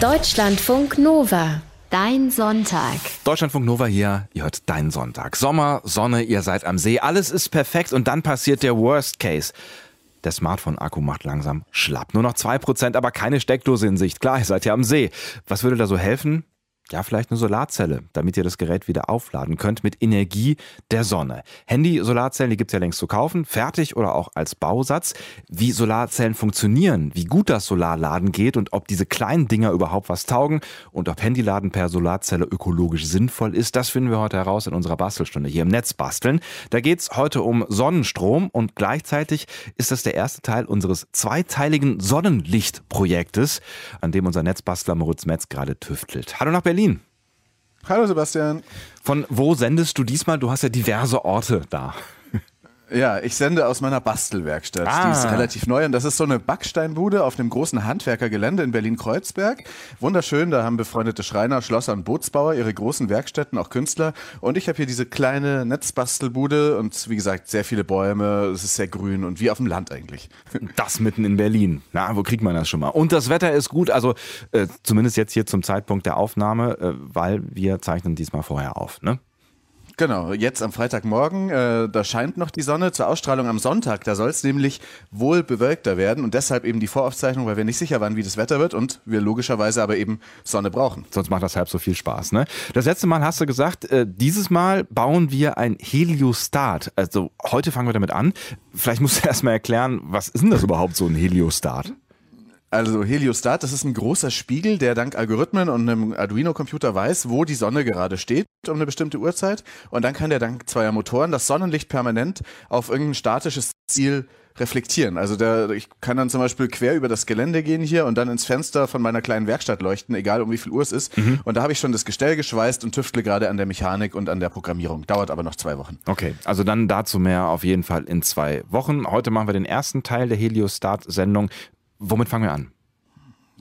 Deutschlandfunk Nova. Dein Sonntag. Deutschlandfunk Nova hier, ihr hört deinen Sonntag. Sommer, Sonne, ihr seid am See, alles ist perfekt und dann passiert der Worst Case. Der Smartphone-Akku macht langsam schlapp. Nur noch 2%, aber keine Steckdose in Sicht. Klar, ihr seid ja am See. Was würde da so helfen? Ja, vielleicht eine Solarzelle, damit ihr das Gerät wieder aufladen könnt mit Energie der Sonne. Handy-Solarzellen, die gibt's ja längst zu kaufen, fertig oder auch als Bausatz. Wie Solarzellen funktionieren, wie gut das Solarladen geht und ob diese kleinen Dinger überhaupt was taugen und ob Handyladen per Solarzelle ökologisch sinnvoll ist, das finden wir heute heraus in unserer Bastelstunde hier im Netz basteln. Da geht's heute um Sonnenstrom und gleichzeitig ist das der erste Teil unseres zweiteiligen Sonnenlichtprojektes, an dem unser Netzbastler Moritz Metz gerade tüftelt. Hallo nach Berlin. Berlin. Hallo Sebastian. Von wo sendest du diesmal? Du hast ja diverse Orte da. Ja, ich sende aus meiner Bastelwerkstatt. Ah. Die ist relativ neu und das ist so eine Backsteinbude auf einem großen Handwerkergelände in Berlin-Kreuzberg. Wunderschön, da haben befreundete Schreiner, Schlosser und Bootsbauer ihre großen Werkstätten, auch Künstler. Und ich habe hier diese kleine Netzbastelbude und wie gesagt, sehr viele Bäume, es ist sehr grün und wie auf dem Land eigentlich. Das mitten in Berlin. Na, wo kriegt man das schon mal? Und das Wetter ist gut, also äh, zumindest jetzt hier zum Zeitpunkt der Aufnahme, äh, weil wir zeichnen diesmal vorher auf, ne? Genau, jetzt am Freitagmorgen, äh, da scheint noch die Sonne zur Ausstrahlung am Sonntag. Da soll es nämlich wohl bewölkter werden und deshalb eben die Voraufzeichnung, weil wir nicht sicher waren, wie das Wetter wird und wir logischerweise aber eben Sonne brauchen. Sonst macht das halb so viel Spaß, ne? Das letzte Mal hast du gesagt, äh, dieses Mal bauen wir ein Heliostat. Also heute fangen wir damit an. Vielleicht musst du erst mal erklären, was ist denn das überhaupt so ein Heliostat? Also Heliostat, das ist ein großer Spiegel, der dank Algorithmen und einem Arduino-Computer weiß, wo die Sonne gerade steht um eine bestimmte Uhrzeit. Und dann kann der dank zweier Motoren das Sonnenlicht permanent auf irgendein statisches Ziel reflektieren. Also der, ich kann dann zum Beispiel quer über das Gelände gehen hier und dann ins Fenster von meiner kleinen Werkstatt leuchten, egal um wie viel Uhr es ist. Mhm. Und da habe ich schon das Gestell geschweißt und tüftle gerade an der Mechanik und an der Programmierung. Dauert aber noch zwei Wochen. Okay, also dann dazu mehr auf jeden Fall in zwei Wochen. Heute machen wir den ersten Teil der Heliostart-Sendung. Womit fangen wir an?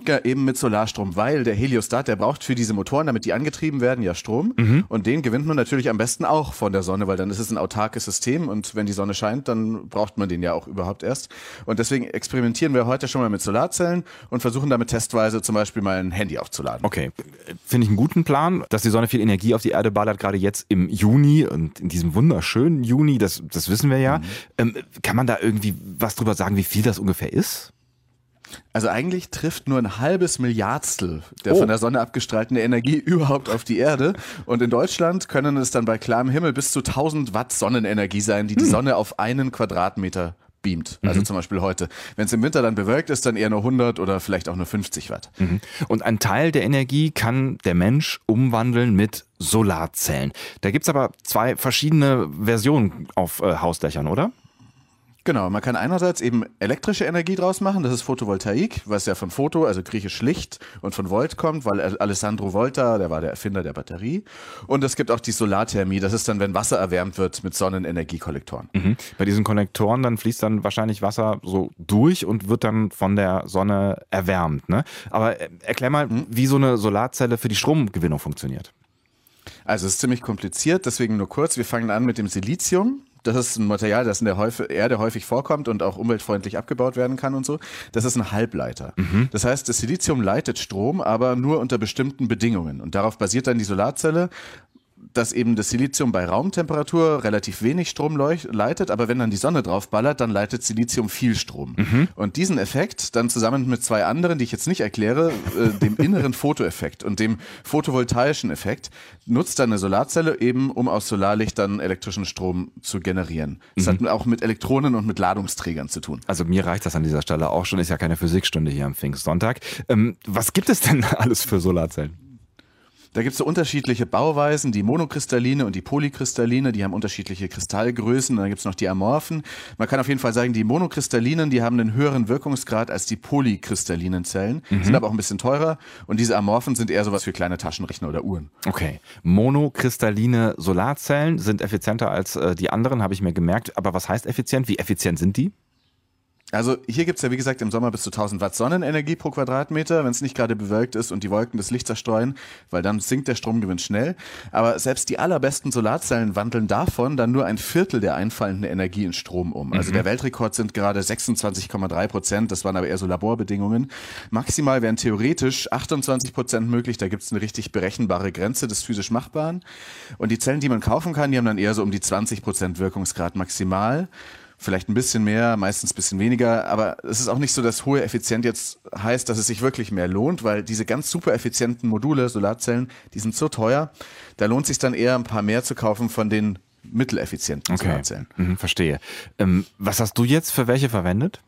Ja, eben mit Solarstrom, weil der Heliostat, der braucht für diese Motoren, damit die angetrieben werden, ja Strom. Mhm. Und den gewinnt man natürlich am besten auch von der Sonne, weil dann ist es ein autarkes System und wenn die Sonne scheint, dann braucht man den ja auch überhaupt erst. Und deswegen experimentieren wir heute schon mal mit Solarzellen und versuchen damit testweise zum Beispiel mal ein Handy aufzuladen. Okay, finde ich einen guten Plan, dass die Sonne viel Energie auf die Erde ballert, gerade jetzt im Juni und in diesem wunderschönen Juni, das, das wissen wir ja. Mhm. Ähm, kann man da irgendwie was drüber sagen, wie viel das ungefähr ist? Also eigentlich trifft nur ein halbes Milliardstel der oh. von der Sonne abgestrahlten Energie überhaupt auf die Erde. Und in Deutschland können es dann bei klarem Himmel bis zu 1000 Watt Sonnenenergie sein, die die hm. Sonne auf einen Quadratmeter beamt. Also mhm. zum Beispiel heute. Wenn es im Winter dann bewölkt ist, dann eher nur 100 oder vielleicht auch nur 50 Watt. Mhm. Und ein Teil der Energie kann der Mensch umwandeln mit Solarzellen. Da gibt es aber zwei verschiedene Versionen auf äh, Hausdächern, oder? Genau, man kann einerseits eben elektrische Energie draus machen, das ist Photovoltaik, was ja von Foto, also griechisch Licht und von Volt kommt, weil Alessandro Volta, der war der Erfinder der Batterie. Und es gibt auch die Solarthermie, das ist dann, wenn Wasser erwärmt wird mit Sonnenenergiekollektoren. Mhm. Bei diesen Kollektoren dann fließt dann wahrscheinlich Wasser so durch und wird dann von der Sonne erwärmt. Ne? Aber äh, erklär mal, mhm. wie so eine Solarzelle für die Stromgewinnung funktioniert. Also es ist ziemlich kompliziert, deswegen nur kurz. Wir fangen an mit dem Silizium. Das ist ein Material, das in der Häuf Erde häufig vorkommt und auch umweltfreundlich abgebaut werden kann und so. Das ist ein Halbleiter. Mhm. Das heißt, das Silizium leitet Strom, aber nur unter bestimmten Bedingungen. Und darauf basiert dann die Solarzelle dass eben das Silizium bei Raumtemperatur relativ wenig Strom leitet, aber wenn dann die Sonne drauf ballert, dann leitet Silizium viel Strom. Mhm. Und diesen Effekt dann zusammen mit zwei anderen, die ich jetzt nicht erkläre, äh, dem inneren Fotoeffekt und dem photovoltaischen Effekt, nutzt dann eine Solarzelle eben, um aus Solarlicht dann elektrischen Strom zu generieren. Das mhm. hat auch mit Elektronen und mit Ladungsträgern zu tun. Also mir reicht das an dieser Stelle auch schon, ist ja keine Physikstunde hier am Pfingstsonntag. Ähm, was gibt es denn alles für Solarzellen? Da gibt es so unterschiedliche Bauweisen, die monokristalline und die polykristalline, die haben unterschiedliche Kristallgrößen. Und dann gibt es noch die amorphen. Man kann auf jeden Fall sagen, die monokristallinen, die haben einen höheren Wirkungsgrad als die polykristallinen Zellen, mhm. sind aber auch ein bisschen teurer. Und diese amorphen sind eher sowas für kleine Taschenrechner oder Uhren. Okay. Monokristalline Solarzellen sind effizienter als äh, die anderen, habe ich mir gemerkt. Aber was heißt effizient? Wie effizient sind die? Also hier gibt's ja wie gesagt im Sommer bis zu 1000 Watt Sonnenenergie pro Quadratmeter, wenn es nicht gerade bewölkt ist und die Wolken das Licht zerstreuen, weil dann sinkt der Stromgewinn schnell. Aber selbst die allerbesten Solarzellen wandeln davon dann nur ein Viertel der einfallenden Energie in Strom um. Also der Weltrekord sind gerade 26,3 Prozent, das waren aber eher so Laborbedingungen. Maximal wären theoretisch 28 Prozent möglich, da gibt's eine richtig berechenbare Grenze des physisch Machbaren. Und die Zellen, die man kaufen kann, die haben dann eher so um die 20 Prozent Wirkungsgrad maximal vielleicht ein bisschen mehr, meistens ein bisschen weniger, aber es ist auch nicht so, dass hohe Effizienz jetzt heißt, dass es sich wirklich mehr lohnt, weil diese ganz super effizienten Module, Solarzellen, die sind so teuer, da lohnt sich dann eher ein paar mehr zu kaufen von den mitteleffizienten Okay, Solarzellen. mhm, verstehe. Ähm, was hast du jetzt für welche verwendet?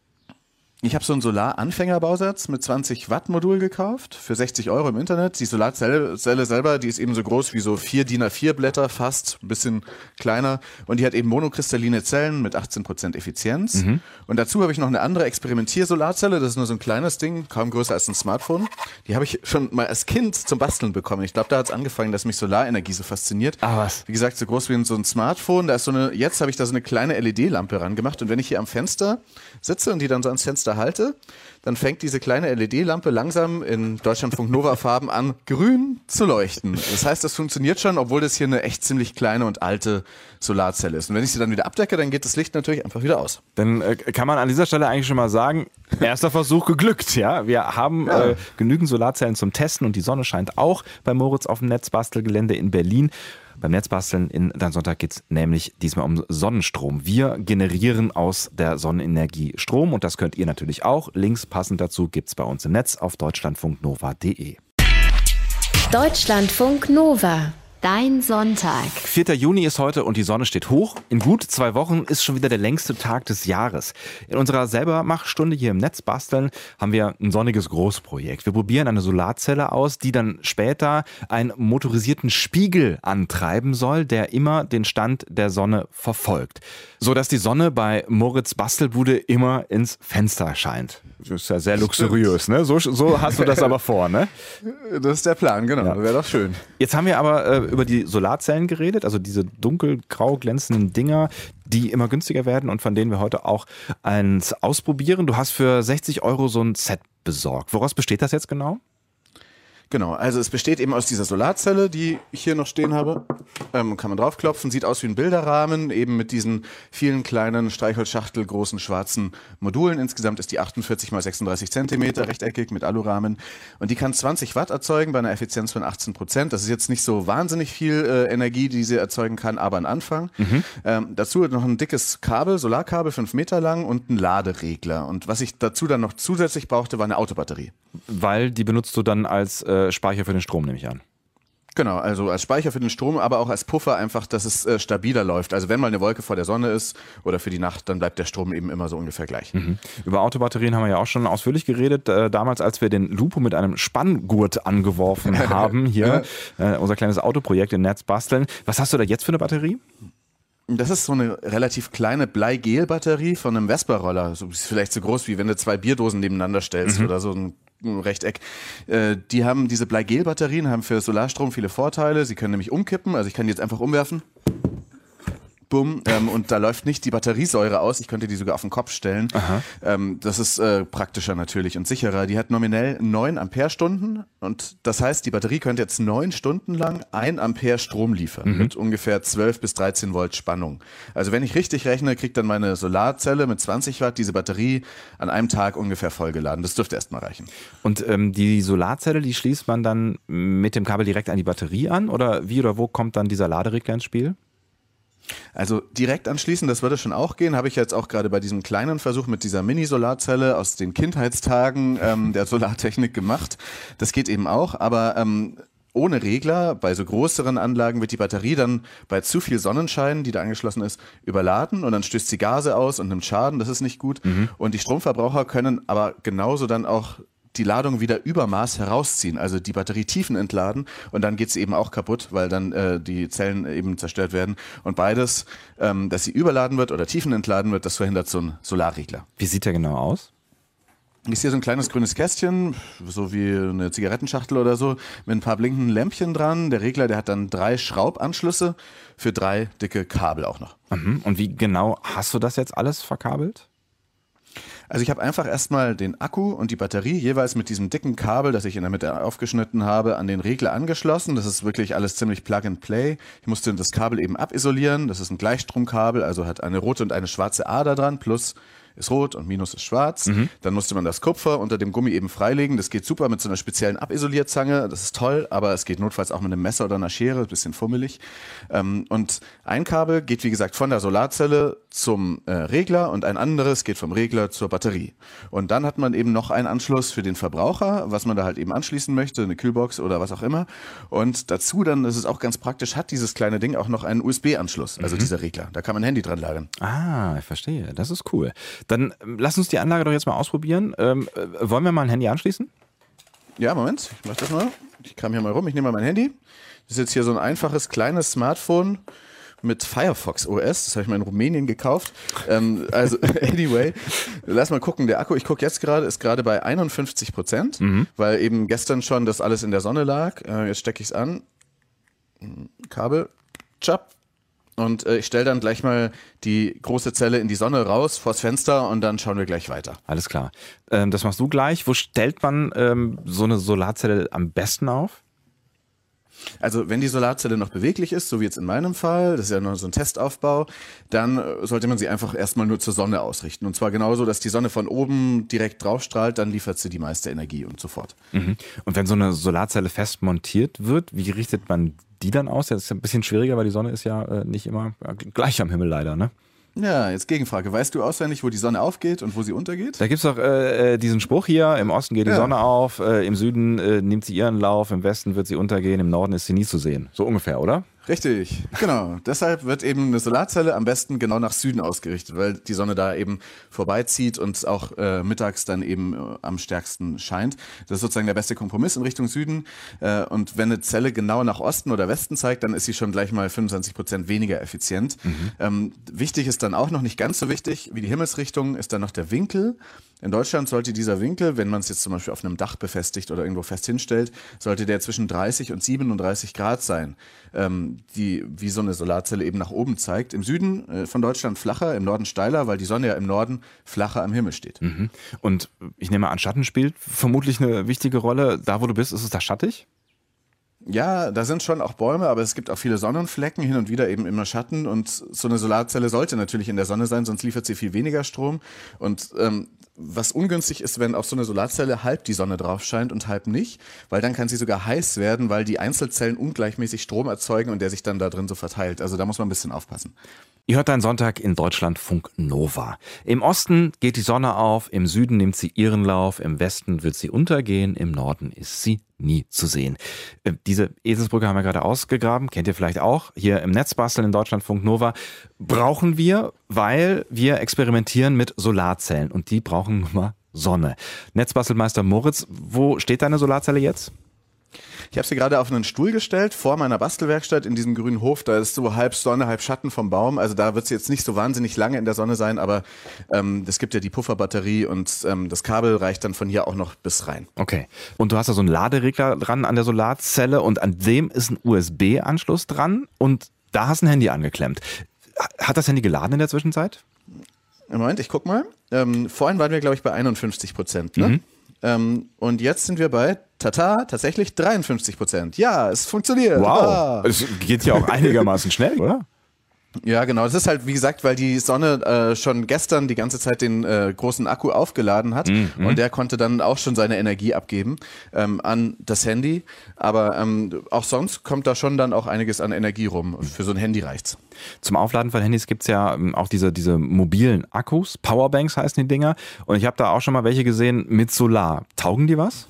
Ich habe so einen Solar-Anfängerbausatz mit 20 Watt Modul gekauft für 60 Euro im Internet. Die Solarzelle Zelle selber, die ist eben so groß wie so vier DIN A4 Blätter fast, ein bisschen kleiner. Und die hat eben monokristalline Zellen mit 18% Effizienz. Und dazu habe ich noch eine andere Experimentiersolarzelle. Das ist nur so ein kleines Ding, kaum größer als ein Smartphone. Die habe ich schon mal als Kind zum Basteln bekommen. Ich glaube, da hat es angefangen, dass mich Solarenergie so fasziniert. Ah, was? Wie gesagt, so groß wie so ein Smartphone. Da ist so eine, jetzt habe ich da so eine kleine LED-Lampe rangemacht. Und wenn ich hier am Fenster sitze und die dann so ans Fenster halte, dann fängt diese kleine LED-Lampe langsam in Deutschlandfunk Nova Farben an, grün zu leuchten. Das heißt, das funktioniert schon, obwohl das hier eine echt ziemlich kleine und alte Solarzelle ist. Und wenn ich sie dann wieder abdecke, dann geht das Licht natürlich einfach wieder aus. Dann äh, kann man an dieser Stelle eigentlich schon mal sagen, erster Versuch geglückt, ja. Wir haben äh, genügend Solarzellen zum Testen und die Sonne scheint auch bei Moritz auf dem Netzbastelgelände in Berlin. Beim Netzbasteln in Dein Sonntag geht es nämlich diesmal um Sonnenstrom. Wir generieren aus der Sonnenenergie Strom und das könnt ihr natürlich auch. Links passend dazu gibt's bei uns im Netz auf deutschlandfunknova.de. Deutschlandfunk Nova. Dein Sonntag. 4. Juni ist heute und die Sonne steht hoch. In gut zwei Wochen ist schon wieder der längste Tag des Jahres. In unserer Selbermachstunde hier im Netz basteln haben wir ein sonniges Großprojekt. Wir probieren eine Solarzelle aus, die dann später einen motorisierten Spiegel antreiben soll, der immer den Stand der Sonne verfolgt. So dass die Sonne bei Moritz Bastelbude immer ins Fenster scheint. Das ist ja sehr luxuriös, ne? So, so hast du das aber vor, ne? Das ist der Plan, genau. Ja. Wäre doch schön. Jetzt haben wir aber äh, über die Solarzellen geredet, also diese dunkelgrau glänzenden Dinger, die immer günstiger werden und von denen wir heute auch eins ausprobieren. Du hast für 60 Euro so ein Set besorgt. Woraus besteht das jetzt genau? Genau, also es besteht eben aus dieser Solarzelle, die ich hier noch stehen habe. Ähm, kann man draufklopfen, sieht aus wie ein Bilderrahmen, eben mit diesen vielen kleinen Streichholzschachtel großen schwarzen Modulen. Insgesamt ist die 48 mal 36 Zentimeter, rechteckig mit Alurahmen. Und die kann 20 Watt erzeugen bei einer Effizienz von 18 Prozent. Das ist jetzt nicht so wahnsinnig viel äh, Energie, die sie erzeugen kann, aber ein Anfang. Ähm, dazu noch ein dickes Kabel, Solarkabel, fünf Meter lang und ein Laderegler. Und was ich dazu dann noch zusätzlich brauchte, war eine Autobatterie. Weil die benutzt du dann als äh, Speicher für den Strom, nehme ich an. Genau, also als Speicher für den Strom, aber auch als Puffer einfach, dass es äh, stabiler läuft. Also wenn mal eine Wolke vor der Sonne ist oder für die Nacht, dann bleibt der Strom eben immer so ungefähr gleich. Über Autobatterien haben wir ja auch schon ausführlich geredet. Äh, damals, als wir den Lupo mit einem Spanngurt angeworfen haben, hier äh, unser kleines Autoprojekt im Netz basteln. Was hast du da jetzt für eine Batterie? Das ist so eine relativ kleine Bleigel-Batterie von einem Vespa-Roller. So, ist vielleicht so groß, wie wenn du zwei Bierdosen nebeneinander stellst oder so ein ein Rechteck. Äh, die haben diese Bleigel-Batterien, haben für Solarstrom viele Vorteile. Sie können nämlich umkippen, also ich kann die jetzt einfach umwerfen. Bumm, ähm, und da läuft nicht die Batteriesäure aus. Ich könnte die sogar auf den Kopf stellen. Ähm, das ist äh, praktischer natürlich und sicherer. Die hat nominell 9 Ampere-Stunden und das heißt, die Batterie könnte jetzt 9 Stunden lang 1 Ampere Strom liefern mit ungefähr 12 bis 13 Volt Spannung. Also wenn ich richtig rechne, kriegt dann meine Solarzelle mit 20 Watt diese Batterie an einem Tag ungefähr vollgeladen. Das dürfte erstmal reichen. Und ähm, die Solarzelle, die schließt man dann mit dem Kabel direkt an die Batterie an? Oder wie oder wo kommt dann dieser Laderegler ins Spiel? Also direkt anschließen, das würde schon auch gehen. Habe ich jetzt auch gerade bei diesem kleinen Versuch mit dieser Mini-Solarzelle aus den Kindheitstagen ähm, der Solartechnik gemacht. Das geht eben auch, aber ähm, ohne Regler, bei so größeren Anlagen wird die Batterie dann bei zu viel Sonnenschein, die da angeschlossen ist, überladen und dann stößt sie Gase aus und nimmt Schaden, das ist nicht gut. Und die Stromverbraucher können aber genauso dann auch die Ladung wieder übermaß herausziehen, also die Batterie tiefen entladen und dann geht sie eben auch kaputt, weil dann äh, die Zellen eben zerstört werden. Und beides, ähm, dass sie überladen wird oder tiefen entladen wird, das verhindert so ein Solarregler. Wie sieht der genau aus? Ist hier so ein kleines grünes Kästchen, so wie eine Zigarettenschachtel oder so, mit ein paar blinkenden Lämpchen dran. Der Regler, der hat dann drei Schraubanschlüsse für drei dicke Kabel auch noch. Mhm. Und wie genau hast du das jetzt alles verkabelt? Also ich habe einfach erstmal den Akku und die Batterie jeweils mit diesem dicken Kabel, das ich in der Mitte aufgeschnitten habe, an den Regler angeschlossen. Das ist wirklich alles ziemlich Plug and Play. Ich musste das Kabel eben abisolieren. Das ist ein Gleichstromkabel, also hat eine rote und eine schwarze Ader dran plus ist rot und Minus ist schwarz. Mhm. Dann musste man das Kupfer unter dem Gummi eben freilegen. Das geht super mit so einer speziellen Abisolierzange. Das ist toll, aber es geht notfalls auch mit einem Messer oder einer Schere, ein bisschen fummelig. Ähm, und ein Kabel geht, wie gesagt, von der Solarzelle zum äh, Regler und ein anderes geht vom Regler zur Batterie. Und dann hat man eben noch einen Anschluss für den Verbraucher, was man da halt eben anschließen möchte, eine Kühlbox oder was auch immer. Und dazu dann, das ist auch ganz praktisch, hat dieses kleine Ding auch noch einen USB-Anschluss, also mhm. dieser Regler. Da kann man ein Handy dran lagern. Ah, ich verstehe. Das ist cool. Dann ähm, lass uns die Anlage doch jetzt mal ausprobieren. Ähm, äh, wollen wir mal ein Handy anschließen? Ja, Moment, ich mach das mal. Ich kam hier mal rum, ich nehme mal mein Handy. Das ist jetzt hier so ein einfaches kleines Smartphone mit Firefox OS. Das habe ich mal in Rumänien gekauft. Ähm, also, anyway, lass mal gucken. Der Akku, ich gucke jetzt gerade, ist gerade bei 51 Prozent, mhm. weil eben gestern schon das alles in der Sonne lag. Äh, jetzt stecke ich es an. Kabel, chap, und äh, ich stelle dann gleich mal die große Zelle in die Sonne raus, vors Fenster und dann schauen wir gleich weiter. Alles klar. Ähm, das machst du gleich. Wo stellt man ähm, so eine Solarzelle am besten auf? Also wenn die Solarzelle noch beweglich ist, so wie jetzt in meinem Fall, das ist ja nur so ein Testaufbau, dann äh, sollte man sie einfach erstmal nur zur Sonne ausrichten. Und zwar genauso, dass die Sonne von oben direkt draufstrahlt, dann liefert sie die meiste Energie und so fort. Mhm. Und wenn so eine Solarzelle fest montiert wird, wie richtet man die dann aus? Das ist ein bisschen schwieriger, weil die Sonne ist ja äh, nicht immer gleich am Himmel leider, ne? Ja, jetzt Gegenfrage. Weißt du auswendig, wo die Sonne aufgeht und wo sie untergeht? Da gibt es doch äh, äh, diesen Spruch hier, im Osten geht die ja. Sonne auf, äh, im Süden äh, nimmt sie ihren Lauf, im Westen wird sie untergehen, im Norden ist sie nie zu sehen. So ungefähr, oder? Richtig, genau. Deshalb wird eben eine Solarzelle am besten genau nach Süden ausgerichtet, weil die Sonne da eben vorbeizieht und auch äh, mittags dann eben äh, am stärksten scheint. Das ist sozusagen der beste Kompromiss in Richtung Süden. Äh, und wenn eine Zelle genau nach Osten oder Westen zeigt, dann ist sie schon gleich mal 25 Prozent weniger effizient. Mhm. Ähm, wichtig ist dann auch noch nicht ganz so wichtig wie die Himmelsrichtung, ist dann noch der Winkel. In Deutschland sollte dieser Winkel, wenn man es jetzt zum Beispiel auf einem Dach befestigt oder irgendwo fest hinstellt, sollte der zwischen 30 und 37 Grad sein, ähm, die wie so eine Solarzelle eben nach oben zeigt. Im Süden äh, von Deutschland flacher, im Norden steiler, weil die Sonne ja im Norden flacher am Himmel steht. Mhm. Und ich nehme an, Schatten spielt vermutlich eine wichtige Rolle. Da, wo du bist, ist es da schattig? Ja, da sind schon auch Bäume, aber es gibt auch viele Sonnenflecken, hin und wieder eben immer Schatten. Und so eine Solarzelle sollte natürlich in der Sonne sein, sonst liefert sie viel weniger Strom. Und ähm, was ungünstig ist, wenn auf so eine Solarzelle halb die Sonne drauf scheint und halb nicht, weil dann kann sie sogar heiß werden, weil die Einzelzellen ungleichmäßig Strom erzeugen und der sich dann da drin so verteilt. Also da muss man ein bisschen aufpassen. Ihr hört einen Sonntag in Deutschland Funk Nova. Im Osten geht die Sonne auf, im Süden nimmt sie ihren Lauf, im Westen wird sie untergehen, im Norden ist sie nie zu sehen. Äh, diese Eselsbrücke haben wir gerade ausgegraben, kennt ihr vielleicht auch, hier im Netzbasteln in Deutschland Funk Nova. Brauchen wir, weil wir experimentieren mit Solarzellen und die brauchen nun mal Sonne. Netzbastelmeister Moritz, wo steht deine Solarzelle jetzt? Ich habe sie gerade auf einen Stuhl gestellt, vor meiner Bastelwerkstatt in diesem grünen Hof. Da ist so halb Sonne, halb Schatten vom Baum. Also da wird sie jetzt nicht so wahnsinnig lange in der Sonne sein, aber ähm, es gibt ja die Pufferbatterie und ähm, das Kabel reicht dann von hier auch noch bis rein. Okay. Und du hast da so einen Laderegler dran an der Solarzelle und an dem ist ein USB-Anschluss dran und da hast du ein Handy angeklemmt. Hat das Handy geladen in der Zwischenzeit? Moment, ich guck mal. Ähm, vorhin waren wir, glaube ich, bei 51 Prozent. Ne? Mhm. Ähm, und jetzt sind wir bei, tata, tatsächlich 53 Prozent. Ja, es funktioniert. Wow. Es geht ja auch einigermaßen schnell, oder? Ja, genau. Das ist halt, wie gesagt, weil die Sonne äh, schon gestern die ganze Zeit den äh, großen Akku aufgeladen hat mhm. und der konnte dann auch schon seine Energie abgeben ähm, an das Handy. Aber ähm, auch sonst kommt da schon dann auch einiges an Energie rum. Für so ein Handy reicht's. Zum Aufladen von Handys gibt's ja ähm, auch diese, diese mobilen Akkus. Powerbanks heißen die Dinger. Und ich habe da auch schon mal welche gesehen mit Solar. Taugen die was?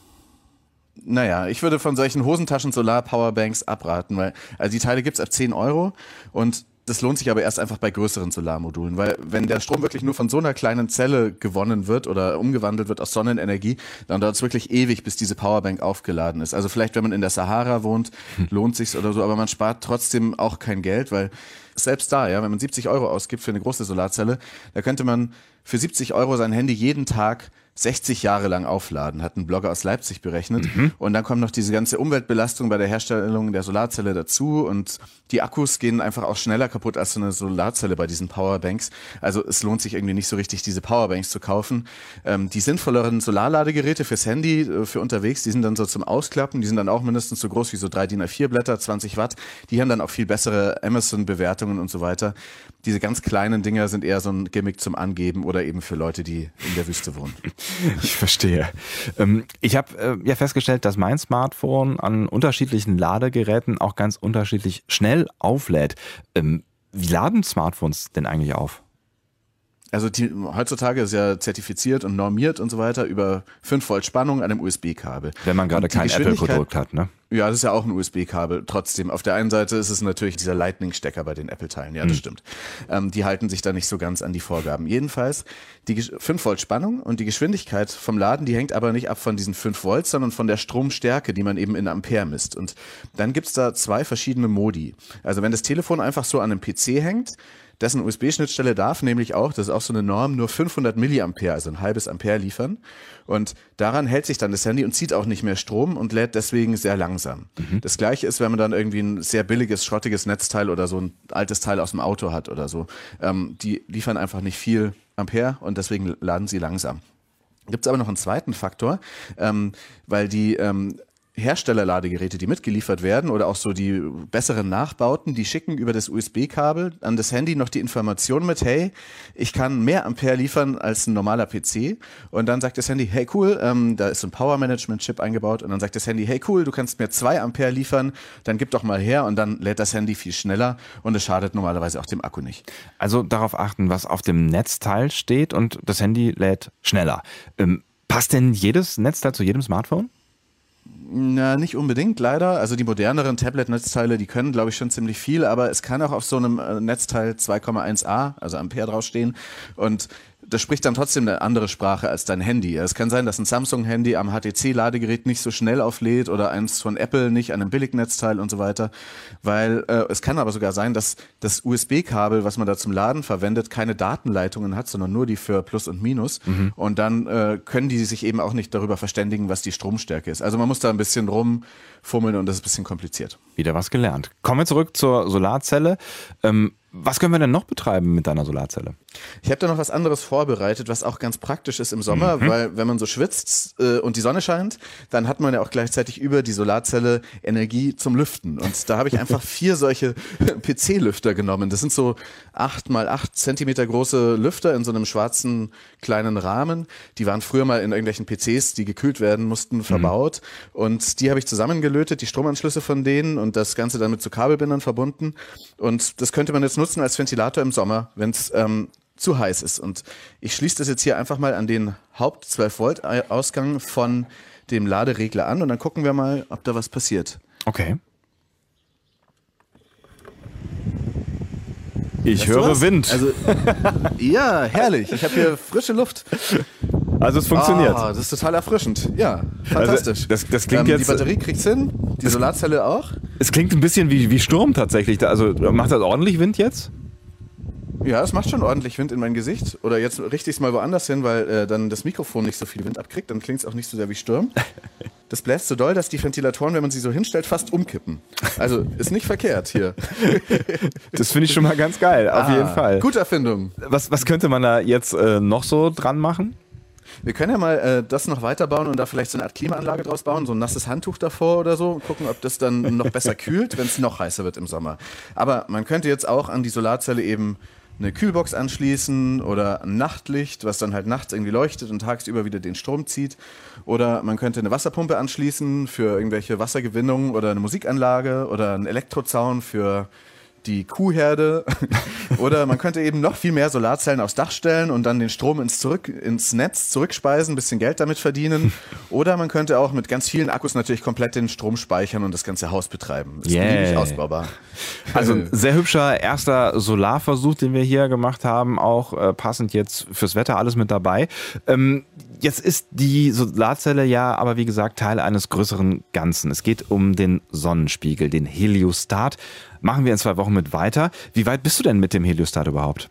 Naja, ich würde von solchen Hosentaschen Solar Powerbanks abraten, weil also die Teile gibt's ab 10 Euro und das lohnt sich aber erst einfach bei größeren Solarmodulen, weil wenn der Strom wirklich nur von so einer kleinen Zelle gewonnen wird oder umgewandelt wird aus Sonnenenergie, dann dauert es wirklich ewig, bis diese Powerbank aufgeladen ist. Also vielleicht, wenn man in der Sahara wohnt, hm. lohnt sich's oder so, aber man spart trotzdem auch kein Geld, weil selbst da, ja, wenn man 70 Euro ausgibt für eine große Solarzelle, da könnte man für 70 Euro sein Handy jeden Tag 60 Jahre lang aufladen, hat ein Blogger aus Leipzig berechnet. Mhm. Und dann kommt noch diese ganze Umweltbelastung bei der Herstellung der Solarzelle dazu und die Akkus gehen einfach auch schneller kaputt als so eine Solarzelle bei diesen Powerbanks. Also es lohnt sich irgendwie nicht so richtig, diese Powerbanks zu kaufen. Ähm, die sinnvolleren Solarladegeräte fürs Handy, äh, für unterwegs, die sind dann so zum Ausklappen, die sind dann auch mindestens so groß wie so drei DIN A4 Blätter, 20 Watt. Die haben dann auch viel bessere Amazon-Bewertungen und so weiter. Diese ganz kleinen Dinger sind eher so ein Gimmick zum Angeben oder eben für Leute, die in der Wüste wohnen. Ich verstehe. Ähm, ich habe äh, ja festgestellt, dass mein Smartphone an unterschiedlichen Ladegeräten auch ganz unterschiedlich schnell auflädt. Ähm, wie laden Smartphones denn eigentlich auf? Also die, heutzutage ist ja zertifiziert und normiert und so weiter über 5 Volt Spannung an einem USB-Kabel. Wenn man gerade kein Apple-Produkt hat, ne? Ja, das ist ja auch ein USB-Kabel. Trotzdem, auf der einen Seite ist es natürlich dieser Lightning-Stecker bei den Apple-Teilen. Ja, das mhm. stimmt. Ähm, die halten sich da nicht so ganz an die Vorgaben. Jedenfalls, die 5 Volt Spannung und die Geschwindigkeit vom Laden, die hängt aber nicht ab von diesen 5 Volt, sondern von der Stromstärke, die man eben in Ampere misst. Und dann gibt's da zwei verschiedene Modi. Also wenn das Telefon einfach so an einem PC hängt, dessen USB-Schnittstelle darf nämlich auch, das ist auch so eine Norm, nur 500 Milliampere, also ein halbes Ampere liefern. Und daran hält sich dann das Handy und zieht auch nicht mehr Strom und lädt deswegen sehr langsam. Mhm. Das gleiche ist, wenn man dann irgendwie ein sehr billiges, schrottiges Netzteil oder so ein altes Teil aus dem Auto hat oder so. Ähm, die liefern einfach nicht viel Ampere und deswegen laden sie langsam. Gibt es aber noch einen zweiten Faktor, ähm, weil die ähm, Herstellerladegeräte, die mitgeliefert werden oder auch so die besseren Nachbauten, die schicken über das USB-Kabel an das Handy noch die Information mit, hey, ich kann mehr Ampere liefern als ein normaler PC. Und dann sagt das Handy, hey cool, ähm, da ist ein Power-Management-Chip eingebaut. Und dann sagt das Handy, hey cool, du kannst mir zwei Ampere liefern, dann gib doch mal her und dann lädt das Handy viel schneller und es schadet normalerweise auch dem Akku nicht. Also darauf achten, was auf dem Netzteil steht und das Handy lädt schneller. Ähm, passt denn jedes Netzteil zu jedem Smartphone? Na, nicht unbedingt, leider. Also die moderneren Tablet-Netzteile, die können, glaube ich, schon ziemlich viel, aber es kann auch auf so einem äh, Netzteil 2,1a, also Ampere draufstehen. Und das spricht dann trotzdem eine andere Sprache als dein Handy. Es kann sein, dass ein Samsung-Handy am HTC-Ladegerät nicht so schnell auflädt oder eins von Apple nicht an einem Billignetzteil und so weiter. Weil äh, es kann aber sogar sein, dass das USB-Kabel, was man da zum Laden verwendet, keine Datenleitungen hat, sondern nur die für Plus und Minus. Mhm. Und dann äh, können die sich eben auch nicht darüber verständigen, was die Stromstärke ist. Also man muss da ein bisschen rumfummeln und das ist ein bisschen kompliziert. Wieder was gelernt. Kommen wir zurück zur Solarzelle. Ähm, was können wir denn noch betreiben mit deiner Solarzelle? Ich habe da noch was anderes vorbereitet, was auch ganz praktisch ist im Sommer, mhm. weil wenn man so schwitzt äh, und die Sonne scheint, dann hat man ja auch gleichzeitig über die Solarzelle Energie zum Lüften. Und da habe ich einfach vier solche PC-Lüfter genommen. Das sind so acht mal acht Zentimeter große Lüfter in so einem schwarzen kleinen Rahmen. Die waren früher mal in irgendwelchen PCs, die gekühlt werden mussten, mhm. verbaut. Mhm. Und die habe ich zusammengelötet, die Stromanschlüsse von denen und das Ganze dann mit so Kabelbindern verbunden. Und das könnte man jetzt nutzen als Ventilator im Sommer, wenn es ähm, zu heiß ist. Und ich schließe das jetzt hier einfach mal an den Haupt 12 Volt Ausgang von dem Laderegler an und dann gucken wir mal, ob da was passiert. Okay. Ich höre was? Wind. Also, ja, herrlich. Ich habe hier frische Luft. Also es funktioniert. Ah, das ist total erfrischend. Ja, fantastisch. Also das, das klingt ähm, jetzt, die Batterie kriegt's hin, die Solarzelle auch. Es klingt ein bisschen wie, wie Sturm tatsächlich. Also macht das ordentlich Wind jetzt? Ja, es macht schon ordentlich Wind in mein Gesicht. Oder jetzt richte ich es mal woanders hin, weil äh, dann das Mikrofon nicht so viel Wind abkriegt. Dann klingt es auch nicht so sehr wie Sturm. Das bläst so doll, dass die Ventilatoren, wenn man sie so hinstellt, fast umkippen. Also ist nicht verkehrt hier. Das finde ich schon mal ganz geil, auf ah, jeden Fall. Gute Erfindung. Was, was könnte man da jetzt äh, noch so dran machen? Wir können ja mal äh, das noch weiterbauen und da vielleicht so eine Art Klimaanlage draus bauen, so ein nasses Handtuch davor oder so und gucken, ob das dann noch besser kühlt, wenn es noch heißer wird im Sommer. Aber man könnte jetzt auch an die Solarzelle eben eine Kühlbox anschließen oder ein Nachtlicht, was dann halt nachts irgendwie leuchtet und tagsüber wieder den Strom zieht. Oder man könnte eine Wasserpumpe anschließen für irgendwelche Wassergewinnung oder eine Musikanlage oder einen Elektrozaun für die Kuhherde. Oder man könnte eben noch viel mehr Solarzellen aufs Dach stellen und dann den Strom ins, zurück, ins Netz zurückspeisen, ein bisschen Geld damit verdienen. Oder man könnte auch mit ganz vielen Akkus natürlich komplett den Strom speichern und das ganze Haus betreiben. Das yeah. ist ausbaubar. Also sehr hübscher erster Solarversuch, den wir hier gemacht haben, auch äh, passend jetzt fürs Wetter alles mit dabei. Ähm, Jetzt ist die Solarzelle ja aber wie gesagt Teil eines größeren Ganzen. Es geht um den Sonnenspiegel, den Heliostat. Machen wir in zwei Wochen mit weiter. Wie weit bist du denn mit dem Heliostat überhaupt?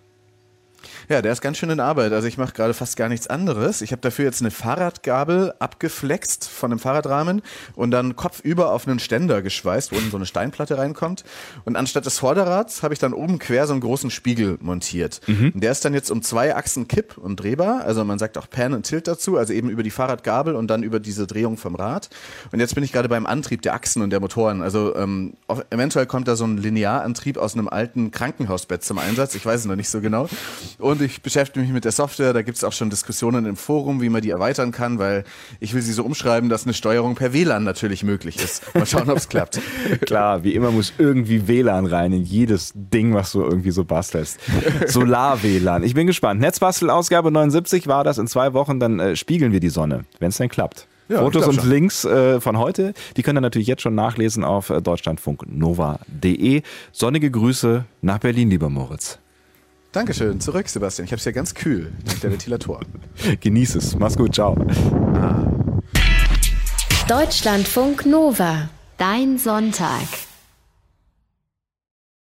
Ja, der ist ganz schön in Arbeit. Also ich mache gerade fast gar nichts anderes. Ich habe dafür jetzt eine Fahrradgabel abgeflext von dem Fahrradrahmen und dann kopfüber auf einen Ständer geschweißt, wo so eine Steinplatte reinkommt. Und anstatt des Vorderrads habe ich dann oben quer so einen großen Spiegel montiert. Mhm. Der ist dann jetzt um zwei Achsen kipp- und drehbar. Also man sagt auch Pan und Tilt dazu, also eben über die Fahrradgabel und dann über diese Drehung vom Rad. Und jetzt bin ich gerade beim Antrieb der Achsen und der Motoren. Also ähm, eventuell kommt da so ein Linearantrieb aus einem alten Krankenhausbett zum Einsatz. Ich weiß es noch nicht so genau. Und ich beschäftige mich mit der Software. Da gibt es auch schon Diskussionen im Forum, wie man die erweitern kann, weil ich will sie so umschreiben, dass eine Steuerung per WLAN natürlich möglich ist. Mal schauen, ob es klappt. Klar, wie immer muss irgendwie WLAN rein in jedes Ding, was du irgendwie so bastelst. Solar-WLAN. Ich bin gespannt. Netzbastel-Ausgabe 79 war das. In zwei Wochen, dann äh, spiegeln wir die Sonne, wenn es denn klappt. Ja, Fotos und schon. Links äh, von heute, die können ihr natürlich jetzt schon nachlesen auf äh, deutschlandfunknova.de. Sonnige Grüße nach Berlin, lieber Moritz. Dankeschön. Zurück, Sebastian. Ich habe es ja ganz kühl der Ventilator. Genieß es. Mach's gut. Ciao. Ah. Deutschlandfunk Nova. Dein Sonntag.